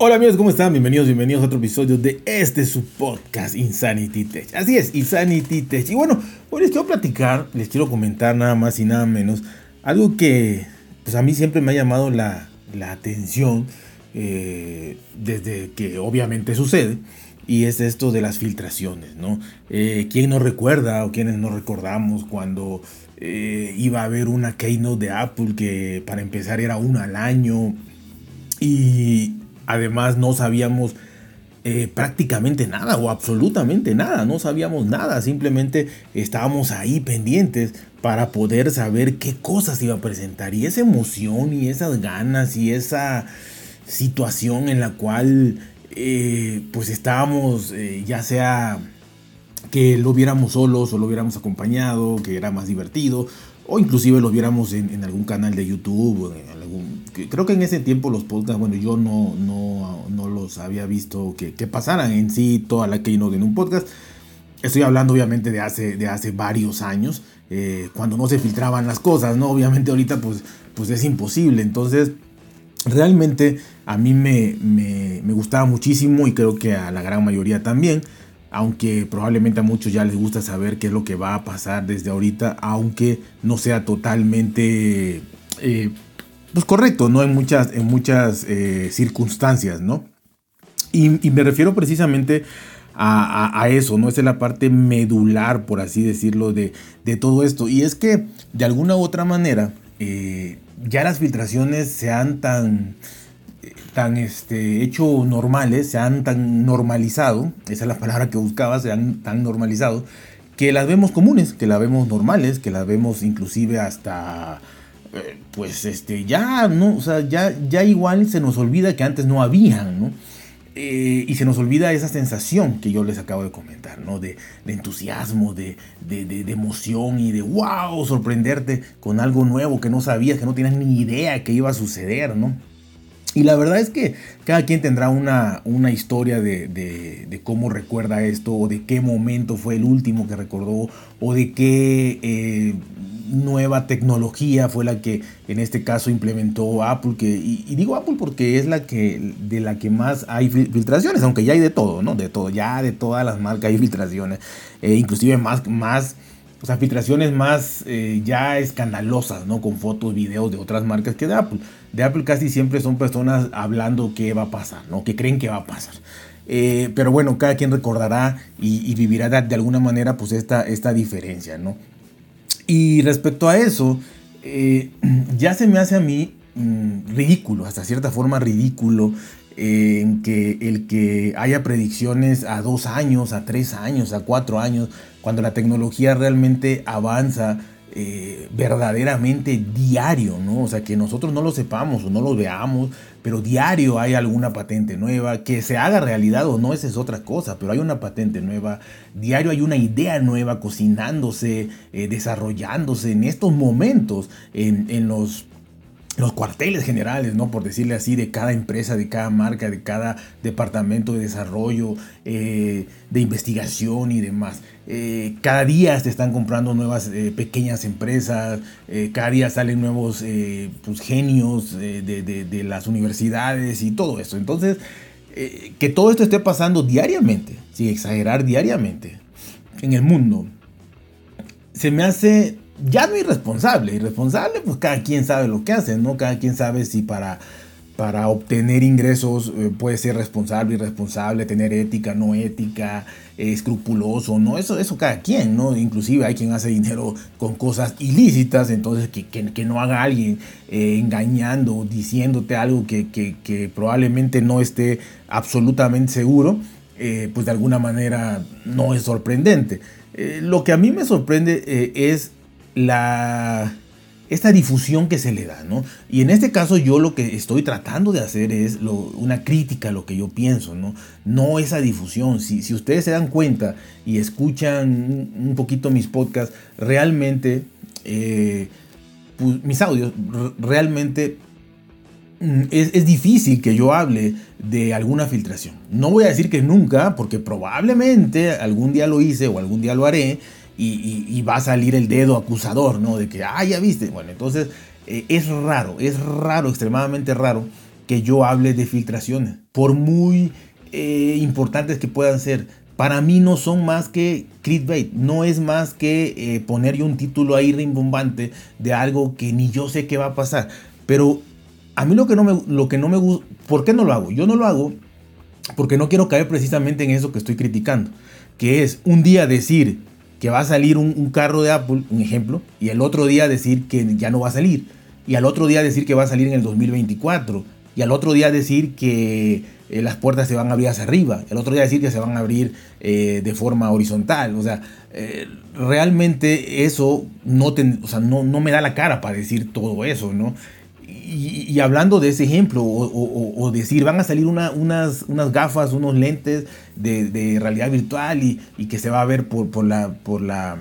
Hola amigos, ¿cómo están? Bienvenidos, bienvenidos a otro episodio de este su podcast Insanity Tech. Así es, Insanity Tech. Y bueno, hoy les quiero platicar, les quiero comentar nada más y nada menos algo que pues a mí siempre me ha llamado la, atención eh, desde que obviamente sucede. Y es esto de las filtraciones, ¿no? Eh, ¿Quién no recuerda o quiénes no recordamos cuando eh, iba a haber una keynote de Apple que para empezar era una al año y Además no sabíamos eh, prácticamente nada o absolutamente nada, no sabíamos nada, simplemente estábamos ahí pendientes para poder saber qué cosas iba a presentar. Y esa emoción y esas ganas y esa situación en la cual eh, pues estábamos eh, ya sea que lo viéramos solos o lo hubiéramos acompañado, que era más divertido, o inclusive lo viéramos en, algún canal de YouTube, creo que en ese tiempo los podcasts, bueno, yo no, no, no los había visto que, que, pasaran en sí toda la Keynote en un podcast. Estoy hablando obviamente de hace, de hace varios años, eh, cuando no se filtraban las cosas, ¿no? Obviamente ahorita pues, pues es imposible, entonces realmente a mí me, me, me gustaba muchísimo y creo que a la gran mayoría también aunque probablemente a muchos ya les gusta saber qué es lo que va a pasar desde ahorita, aunque no sea totalmente eh, pues correcto, ¿no? En muchas, en muchas eh, circunstancias, ¿no? Y, me refiero precisamente a, eso, ¿no? Esa es la parte medular, por así decirlo, de, todo esto. Y es que, de alguna u otra manera, eh, ya las filtraciones sean tan tan este, hecho normales, se han tan normalizado, esa es la palabra que buscaba, se han tan normalizado, que las vemos comunes, que las vemos normales, que las vemos inclusive hasta, eh, pues este, ya, ¿no? O sea, ya, ya igual se nos olvida que antes no habían, ¿no? Eh, y se nos olvida esa sensación que yo les acabo de comentar, ¿no? De, entusiasmo, de, de, de, emoción y de wow, sorprenderte con algo nuevo que no sabías, que no tenías ni idea que iba a suceder, ¿no? Y la verdad es que cada quien tendrá una, una historia de, cómo recuerda esto, o de qué momento fue el último que recordó, o de qué eh, nueva tecnología fue la que en este caso implementó Apple. Que, y, digo Apple porque es la que de la que más hay filtraciones, aunque ya hay de todo, ¿no? De todo, ya de todas las marcas hay filtraciones, eh, inclusive más, más o sea, filtraciones más eh, ya escandalosas, ¿no? Con fotos, videos de otras marcas que de Apple. De Apple casi siempre son personas hablando qué va a pasar, ¿no? Que creen que va a pasar. Eh, pero bueno, cada quien recordará y, vivirá de, alguna manera pues esta, esta diferencia, ¿no? Y respecto a eso, eh, ya se me hace a mí mm, ridículo, hasta cierta forma ridículo, en que el que haya predicciones a dos años, a tres años, a cuatro años, cuando la tecnología realmente avanza eh, verdaderamente diario, ¿no? O sea, que nosotros no lo sepamos o no lo veamos, pero diario hay alguna patente nueva, que se haga realidad o no, esa es otra cosa, pero hay una patente nueva, diario hay una idea nueva cocinándose, eh, desarrollándose en estos momentos, en, en los los cuarteles generales, ¿no? Por decirle así, de cada empresa, de cada marca, de cada departamento de desarrollo, eh, de investigación y demás. Eh, cada día se están comprando nuevas eh, pequeñas empresas, cada día salen nuevos pues, genios de, de, las universidades y todo eso. Entonces, que todo esto esté pasando diariamente, sin exagerar diariamente, en el mundo, se me hace ya no irresponsable. Irresponsable, pues cada quien sabe lo que hace, ¿no? Cada quien sabe si para, para obtener ingresos eh, puede ser responsable, irresponsable, tener ética, no ética, escrupuloso, ¿no? Eso, eso cada quien, ¿no? Inclusive hay quien hace dinero con cosas ilícitas, entonces que, que, no haga alguien eh, engañando, diciéndote algo que, que, probablemente no esté absolutamente seguro. Eh, pues de alguna manera no es sorprendente. lo que a mí me sorprende es la, esta difusión que se le da, ¿no? Y en este caso yo lo que estoy tratando de hacer es una crítica a lo que yo pienso, ¿no? No esa difusión. Si, si ustedes se dan cuenta y escuchan un poquito mis podcasts, realmente, eh, pues, mis audios, realmente mm, es, es, difícil que yo hable de alguna filtración. No voy a decir que nunca, porque probablemente algún día lo hice o algún día lo haré, y, va a salir el dedo acusador, ¿no? De que, ah, ya viste. Bueno, entonces eh, es raro, es raro, extremadamente raro que yo hable de filtraciones, por muy eh, importantes que puedan ser. Para mí no son más que clickbait, no es más que eh, poner yo un título ahí rimbombante de algo que ni yo sé qué va a pasar. Pero a mí lo que no me, lo que no me gusta, ¿por qué no lo hago? Yo no lo hago porque no quiero caer precisamente en eso que estoy criticando, que es un día decir que va a salir un, carro de Apple, un ejemplo, y el otro día decir que ya no va a salir, y al otro día decir que va a salir en el 2024, y al otro día decir que eh, las puertas se van a abrir hacia arriba, el otro día decir que se van a abrir eh, de forma horizontal, o sea, eh, realmente eso no, no, no me da la cara para decir todo eso, ¿no? Y, hablando de ese ejemplo, o, decir, van a salir unas, unas, gafas, unos lentes de, realidad virtual y, que se va a ver por, por la, por la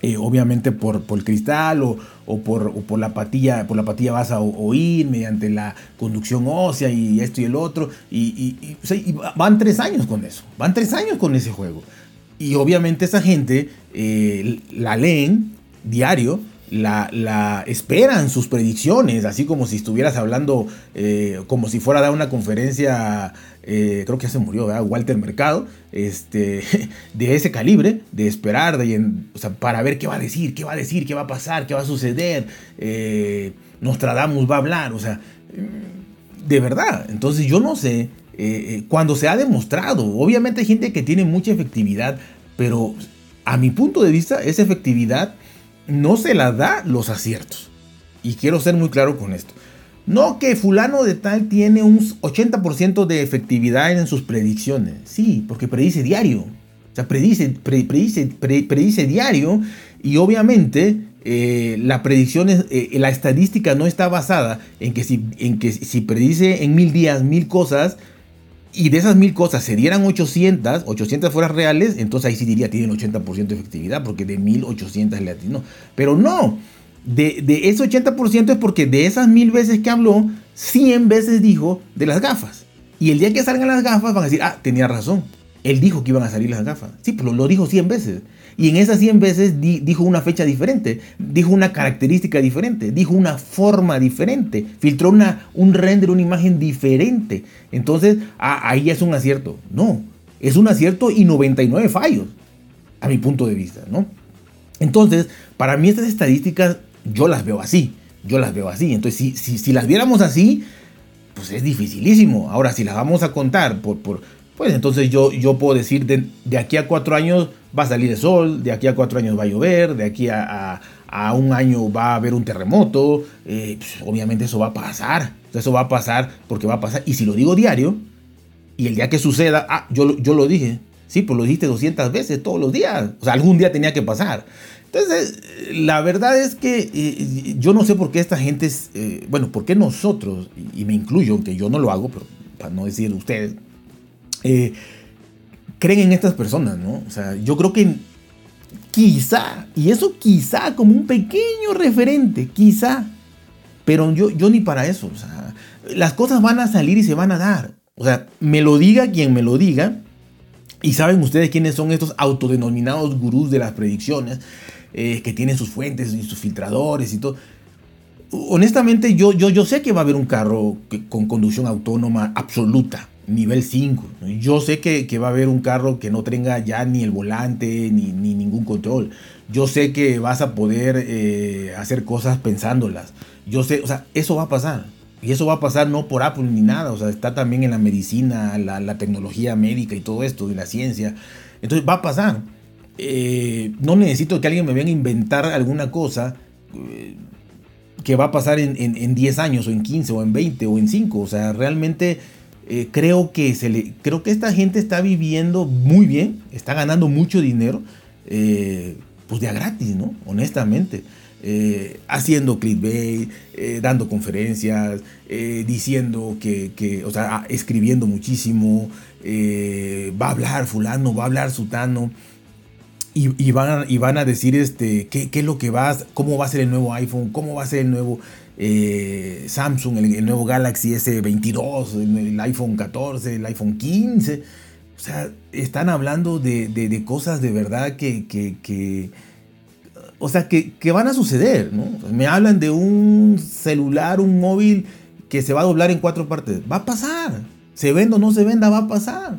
eh, obviamente por, por, el cristal o, por, por, la patilla, por la patilla vas a oír mediante la conducción ósea y esto y el otro. Y, van tres años con eso, van tres años con ese juego. Y obviamente esa gente eh, la leen diario la, esperan sus predicciones, así como si estuvieras hablando, eh, como si fuera a dar una conferencia, eh, creo que ya se murió, Walter Mercado, este, de ese calibre, de esperar, de, para ver qué va a decir, qué va a decir, qué va a pasar, qué va a suceder, eh, Nostradamus va a hablar, o sea, de verdad, entonces yo no sé, cuando se ha demostrado, obviamente hay gente que tiene mucha efectividad, pero a mi punto de vista, esa efectividad no se la da los aciertos. Y quiero ser muy claro con esto. No que fulano de tal tiene un 80% de efectividad en sus predicciones. Sí, porque predice diario. O sea, predice, predice, diario y obviamente eh, la predicción, eh, la estadística no está basada en que, si, en que si predice en mil días mil cosas, y de esas mil cosas se dieran 800, 800 fueran reales, entonces ahí sí diría tienen 80% de efectividad, porque de 1800 le atinó. Pero no, de, de ese 80% es porque de esas mil veces que habló, 100 veces dijo de las gafas. Y el día que salgan las gafas van a decir, ah, tenía razón. Él dijo que iban a salir las gafas. Sí, pero lo dijo 100 veces. Y en esas 100 veces dijo una fecha diferente, dijo una característica diferente, dijo una forma diferente, filtró una, un render, una imagen diferente. Entonces, ahí es un acierto. No, es un acierto y 99 fallos, a mi punto de vista, ¿no? Entonces, para mí estas estadísticas yo las veo así, yo las veo así. Entonces, si, si, las viéramos así, pues es dificilísimo. Ahora, si las vamos a contar por pues entonces yo, yo puedo decir de, de, aquí a cuatro años va a salir el sol, de aquí a cuatro años va a llover, de aquí a, a, un año va a haber un terremoto, eh, pues, obviamente eso va a pasar, eso va a pasar porque va a pasar, y si lo digo diario, y el día que suceda, ah, yo, yo lo dije, sí, pues lo dijiste 200 veces todos los días, o sea, algún día tenía que pasar. Entonces, la verdad es que eh, yo no sé por qué esta gente, eh, bueno, por qué nosotros, y, y me incluyo, aunque yo no lo hago, pero para no decir ustedes, eh, creen en estas personas, ¿no? O sea, yo creo que quizá, y eso quizá como un pequeño referente, quizá, pero yo, yo ni para eso, o sea, las cosas van a salir y se van a dar. O sea, me lo diga quien me lo diga, y saben ustedes quiénes son estos autodenominados gurús de las predicciones, eh, que tienen sus fuentes y sus filtradores y todo. Honestamente, yo, yo, yo sé que va a haber un carro con conducción autónoma absoluta nivel 5. Yo sé que, va a haber un carro que no tenga ya ni el volante ni, ningún control. Yo sé que vas a poder eh, hacer cosas pensándolas. Yo sé, o sea, eso va a pasar. Y eso va a pasar no por Apple ni nada. O sea, está también en la medicina, la, tecnología médica y todo esto, y la ciencia. Entonces va a pasar. Eh, no necesito que alguien me venga a inventar alguna cosa eh, que va a pasar en, en, en 10 años o en 15 o en 20 o en 5. O sea, realmente eh, creo, que se le, creo que esta gente está viviendo muy bien, está ganando mucho dinero, eh, pues de a gratis, ¿no? Honestamente. Eh, haciendo clickbait, dando conferencias, diciendo que, o sea, escribiendo muchísimo, va a hablar fulano, va a hablar sutano. Y, van, y van a decir este, qué, qué es lo que va, cómo va a ser el nuevo iPhone, cómo va a ser el nuevo eh, Samsung, el, nuevo Galaxy S22, el, iPhone 14, el iPhone 15. O sea, están hablando de, cosas de verdad que, o sea, que, van a suceder, ¿no? Me hablan de un celular, un móvil que se va a doblar en cuatro partes. Va a pasar. Se venda o no se venda, va a pasar.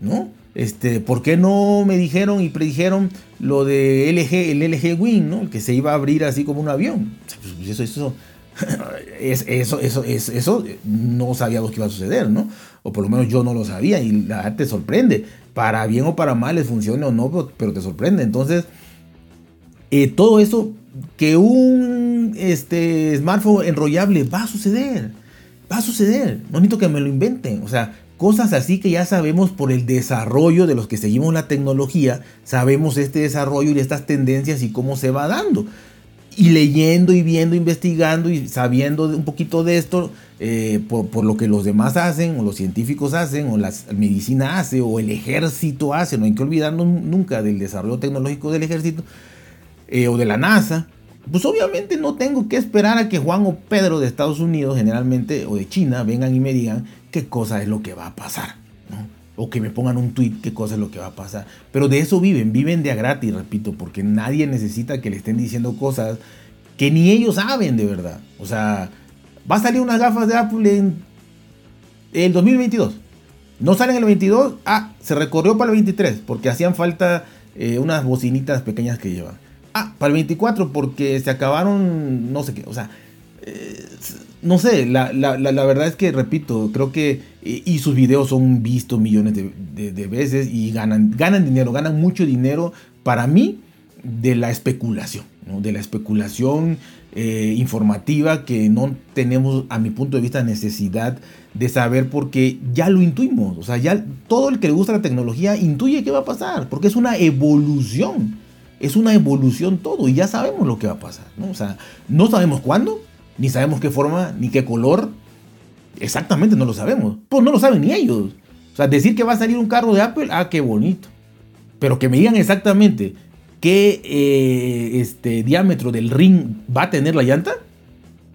¿No? Este, ¿Por qué no me dijeron y predijeron lo de LG, el LG Wing, ¿no? Que se iba a abrir así como un avión. Pues, eso, eso, eso, eso, eso, eso no sabíamos que iba a suceder, ¿no? O por lo menos yo no lo sabía y la te sorprende. Para bien o para mal, les funcione o no, pero te sorprende. Entonces, eh, todo eso que un este, smartphone enrollable va a suceder. Va a suceder. No necesito que me lo inventen. O sea, cosas así que ya sabemos por el desarrollo de los que seguimos la tecnología, sabemos este desarrollo y estas tendencias y cómo se va dando. Y leyendo y viendo, investigando y sabiendo un poquito de esto, eh, por, por, lo que los demás hacen, o los científicos hacen, o la medicina hace, o el ejército hace, no hay que olvidarnos nunca del desarrollo tecnológico del ejército, eh, o de la NASA, pues obviamente no tengo que esperar a que Juan o Pedro de Estados Unidos, generalmente, o de China, vengan y me digan qué cosa es lo que va a pasar. O que me pongan un tweet qué cosa es lo que va a pasar. Pero de eso viven, viven de a gratis, repito, porque nadie necesita que le estén diciendo cosas que ni ellos saben de verdad. O sea, va a salir unas gafas de Apple en el 2022. No salen en el 22, ah, se recorrió para el 23, porque hacían falta eh, unas bocinitas pequeñas que llevan. Ah, para el 24 porque se acabaron, no sé qué, o sea, no sé, la, verdad es que, repito, creo que, y sus videos son vistos millones de, veces y ganan, ganan dinero, ganan mucho dinero para mí de la especulación, de la especulación eh, informativa que no tenemos, a mi punto de vista, necesidad de saber porque ya lo intuimos, o sea, ya todo el que le gusta la tecnología intuye qué va a pasar, porque es una evolución es una evolución todo y ya sabemos lo que va a pasar, ¿no? O sea, no sabemos cuándo, ni sabemos qué forma, ni qué color, exactamente no lo sabemos, pues no lo saben ni ellos. O sea, decir que va a salir un carro de Apple, ah, qué bonito. Pero que me digan exactamente qué eh, este, diámetro del ring va a tener la llanta,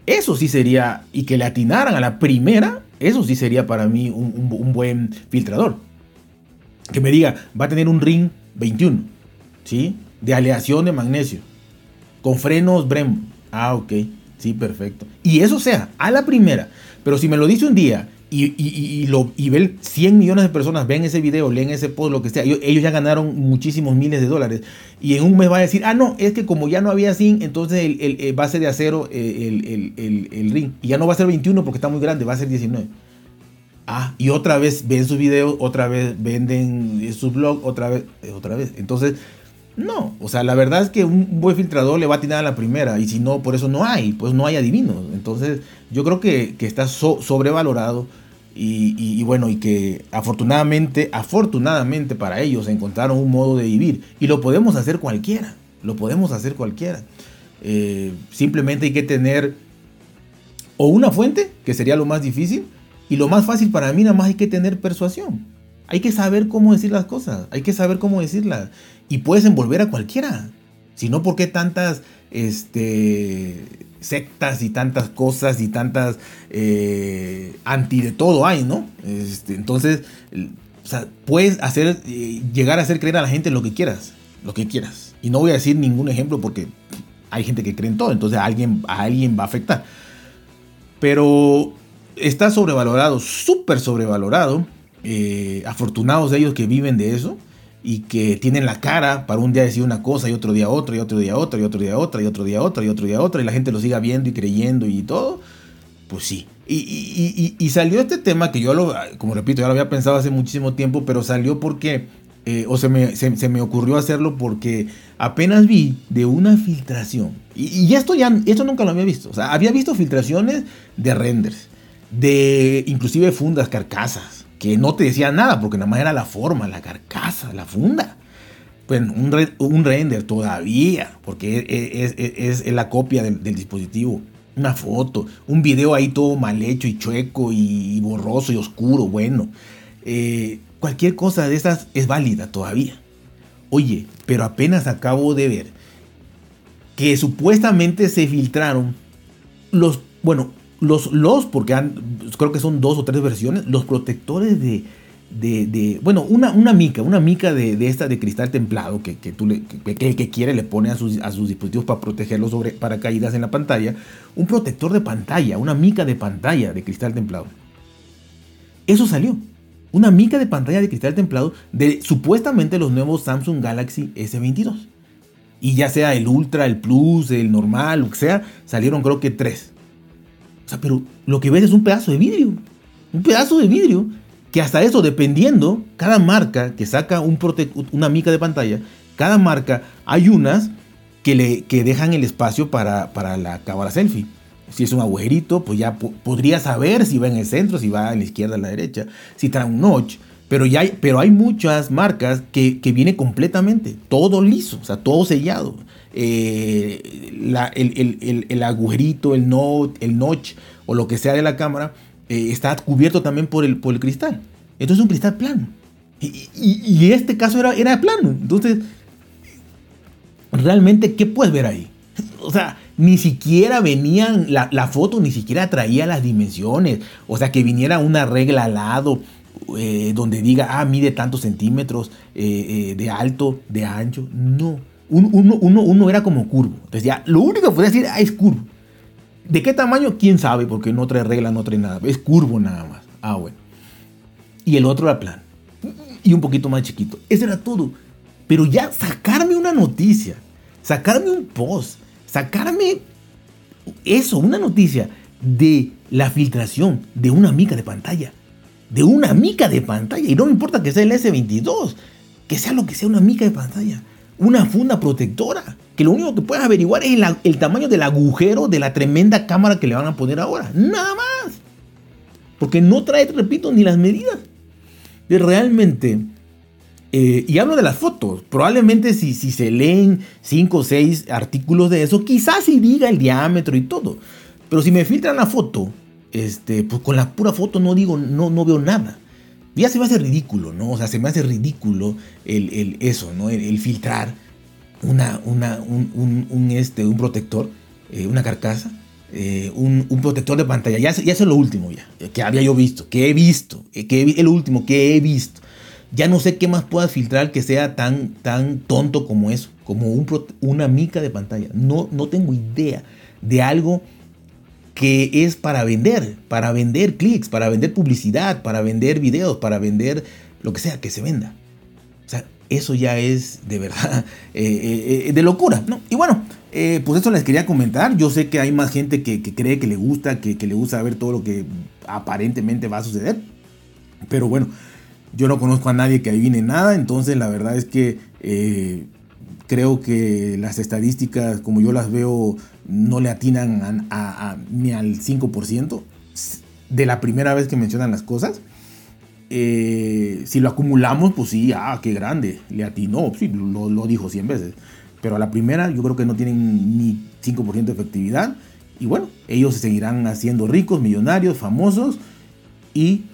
eso sí sería, y que le atinaran a la primera, eso sí sería para mí un, buen filtrador. Que me diga, va a tener un ring 21, ¿sí? de aleación de magnesio, con frenos Brembo. Ah, ok, sí, perfecto. Y eso sea, a la primera. Pero si me lo dice un día y, lo, y ven 100 millones de personas, ven ese video, leen ese post, lo que sea, ellos, ya ganaron muchísimos miles de dólares. Y en un mes va a decir, ah, no, es que como ya no había zinc, entonces el, el, el base de acero, el, el, ring. Y ya no va a ser 21 porque está muy grande, va a ser 19. Ah, y otra vez ven sus videos, otra vez venden su blog, otra vez, otra vez. Entonces, no, o sea, la verdad es que un buen filtrador le va a tirar a la primera y si no, por eso no hay, pues no hay adivinos. Entonces, yo creo que, está sobrevalorado y, bueno, y que afortunadamente, afortunadamente para ellos encontraron un modo de vivir y lo podemos hacer cualquiera, lo podemos hacer cualquiera. Eh, simplemente hay que tener o una fuente, que sería lo más difícil, y lo más fácil para mí nada más hay que tener persuasión. Hay que saber cómo decir las cosas, hay que saber cómo decirlas y puedes envolver a cualquiera. Si no, ¿por qué tantas este, sectas y tantas cosas y tantas eh, anti de todo hay, ¿no? Este, entonces, puedes hacer, eh, llegar a hacer creer a la gente lo que quieras, lo que quieras. Y no voy a decir ningún ejemplo porque hay gente que cree en todo, entonces a alguien, a alguien va a afectar. Pero está sobrevalorado, súper sobrevalorado. Eh, afortunados de ellos que viven de eso y que tienen la cara para un día decir una cosa y otro día otra y otro día otra y otro día otra y otro día otra y otro día otra y la gente lo siga viendo y creyendo y todo, pues sí. Y, salió este tema que yo, lo, como repito, ya lo había pensado hace muchísimo tiempo, pero salió porque, eh, o se me, se, me, ocurrió hacerlo porque apenas vi de una filtración. Y, esto ya, esto nunca lo había visto. O sea, había visto filtraciones de renders, de inclusive fundas, carcasas que no te decía nada, porque nada más era la forma, la carcasa, la funda. Bueno, un, un render todavía, porque es, la copia del, dispositivo. Una foto, un video ahí todo mal hecho y chueco y borroso y oscuro, bueno. Eh, cualquier cosa de esas es válida todavía. Oye, pero apenas acabo de ver que supuestamente se filtraron los, bueno, los, los porque creo que son dos o tres versiones, los protectores de, de, bueno, una, una mica, una mica de, esta de cristal templado que, que, tú le, que, el que quiere le pone a sus, a sus dispositivos para protegerlos sobre paracaídas en la pantalla, un protector de pantalla, una mica de pantalla de cristal templado. Eso salió. Una mica de pantalla de cristal templado de supuestamente los nuevos Samsung Galaxy S22. Y ya sea el Ultra, el Plus, el normal, lo que sea, salieron creo que tres. O sea, pero lo que ves es un pedazo de vidrio. Un pedazo de vidrio que hasta eso, dependiendo, cada marca que saca un una mica de pantalla, cada marca hay unas que, le, que dejan el espacio para, para la cámara selfie. Si es un agujerito, pues ya podría saber si va en el centro, si va en la izquierda o la derecha, si trae un notch. Pero, ya hay, pero hay muchas marcas que, que viene completamente, todo liso, o sea, todo sellado. Eh, el, agujerito, el, note, el notch o lo que sea de la cámara eh, está cubierto también por el, cristal. Entonces es un cristal plano. Y, este caso era, era plano. Entonces, realmente, ¿qué puedes ver ahí? O sea, ni siquiera venían, la, foto ni siquiera traía las dimensiones. O sea, que viniera una regla al lado eh, donde diga, ah, mide tantos centímetros de alto, de ancho. No. Uno, uno, uno, era como curvo. Entonces ya, lo único que podía decir, ah, es curvo. ¿De qué tamaño? ¿Quién sabe? Porque no trae regla, no trae nada. Es curvo nada más. Ah, bueno. Y el otro era plan. Y un poquito más chiquito. Eso era todo. Pero ya sacarme una noticia, sacarme un post, sacarme eso, una noticia de la filtración de una mica de pantalla. De una mica de pantalla. Y no me importa que sea el S22. Que sea lo que sea una mica de pantalla. Una funda protectora que lo único que puedes averiguar es el, tamaño del agujero de la tremenda cámara que le van a poner ahora. Nada más. Porque no trae, repito, ni las medidas. De realmente, eh, y hablo de las fotos, probablemente si, si se leen 5 o 6 artículos de eso, quizás sí diga el diámetro y todo. Pero si me filtran la foto, este, pues con la pura foto no digo, no, no veo nada. Ya se me hace ridículo, ¿no? O sea, se me hace ridículo el, eso, ¿no? el filtrar una, una, un, este, un protector, eh, una carcasa, eh, un, protector de pantalla. Ya, ya es lo último ya, que había yo visto, que he visto, eh, que el último que he visto. Ya no sé qué más pueda filtrar que sea tan, tan tonto como eso, como un, una mica de pantalla. No, no tengo idea de algo que es para vender, para vender clics, para vender publicidad, para vender videos, para vender lo que sea, que se venda. O sea, eso ya es de verdad eh, eh, eh, de locura, ¿no? Y bueno, pues eso les quería comentar. Yo sé que hay más gente que, cree que le gusta, que, le gusta ver todo lo que aparentemente va a suceder. Pero bueno, yo no conozco a nadie que adivine nada, entonces la verdad es que creo que las estadísticas, como yo las veo, no le atinan ni al 5% de la primera vez que mencionan las cosas. Eh, si lo acumulamos, pues sí, ah, qué grande, le atinó, sí, lo, lo, dijo 100 veces. Pero a la primera yo creo que no tienen ni 5% de efectividad. Y bueno, ellos se seguirán haciendo ricos, millonarios, famosos. Y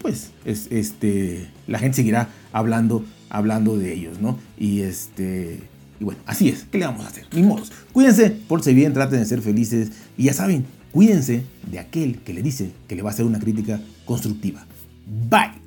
pues es, este, la gente seguirá hablando, hablando de ellos, ¿no? Y este... Y bueno, así es. ¿Qué le vamos a hacer? Ni modos. Cuídense, por bien, traten de ser felices. Y ya saben, cuídense de aquel que le dice que le va a hacer una crítica constructiva. Bye.